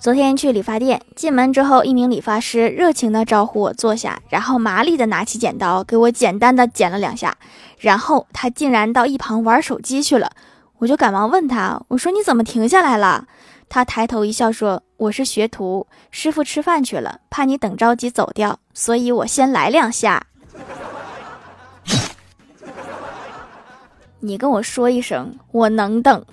昨天去理发店，进门之后，一名理发师热情地招呼我坐下，然后麻利地拿起剪刀给我简单的剪了两下，然后他竟然到一旁玩手机去了。我就赶忙问他：“我说你怎么停下来了？”他抬头一笑说：“我是学徒，师傅吃饭去了，怕你等着急走掉，所以我先来两下。”你跟我说一声，我能等。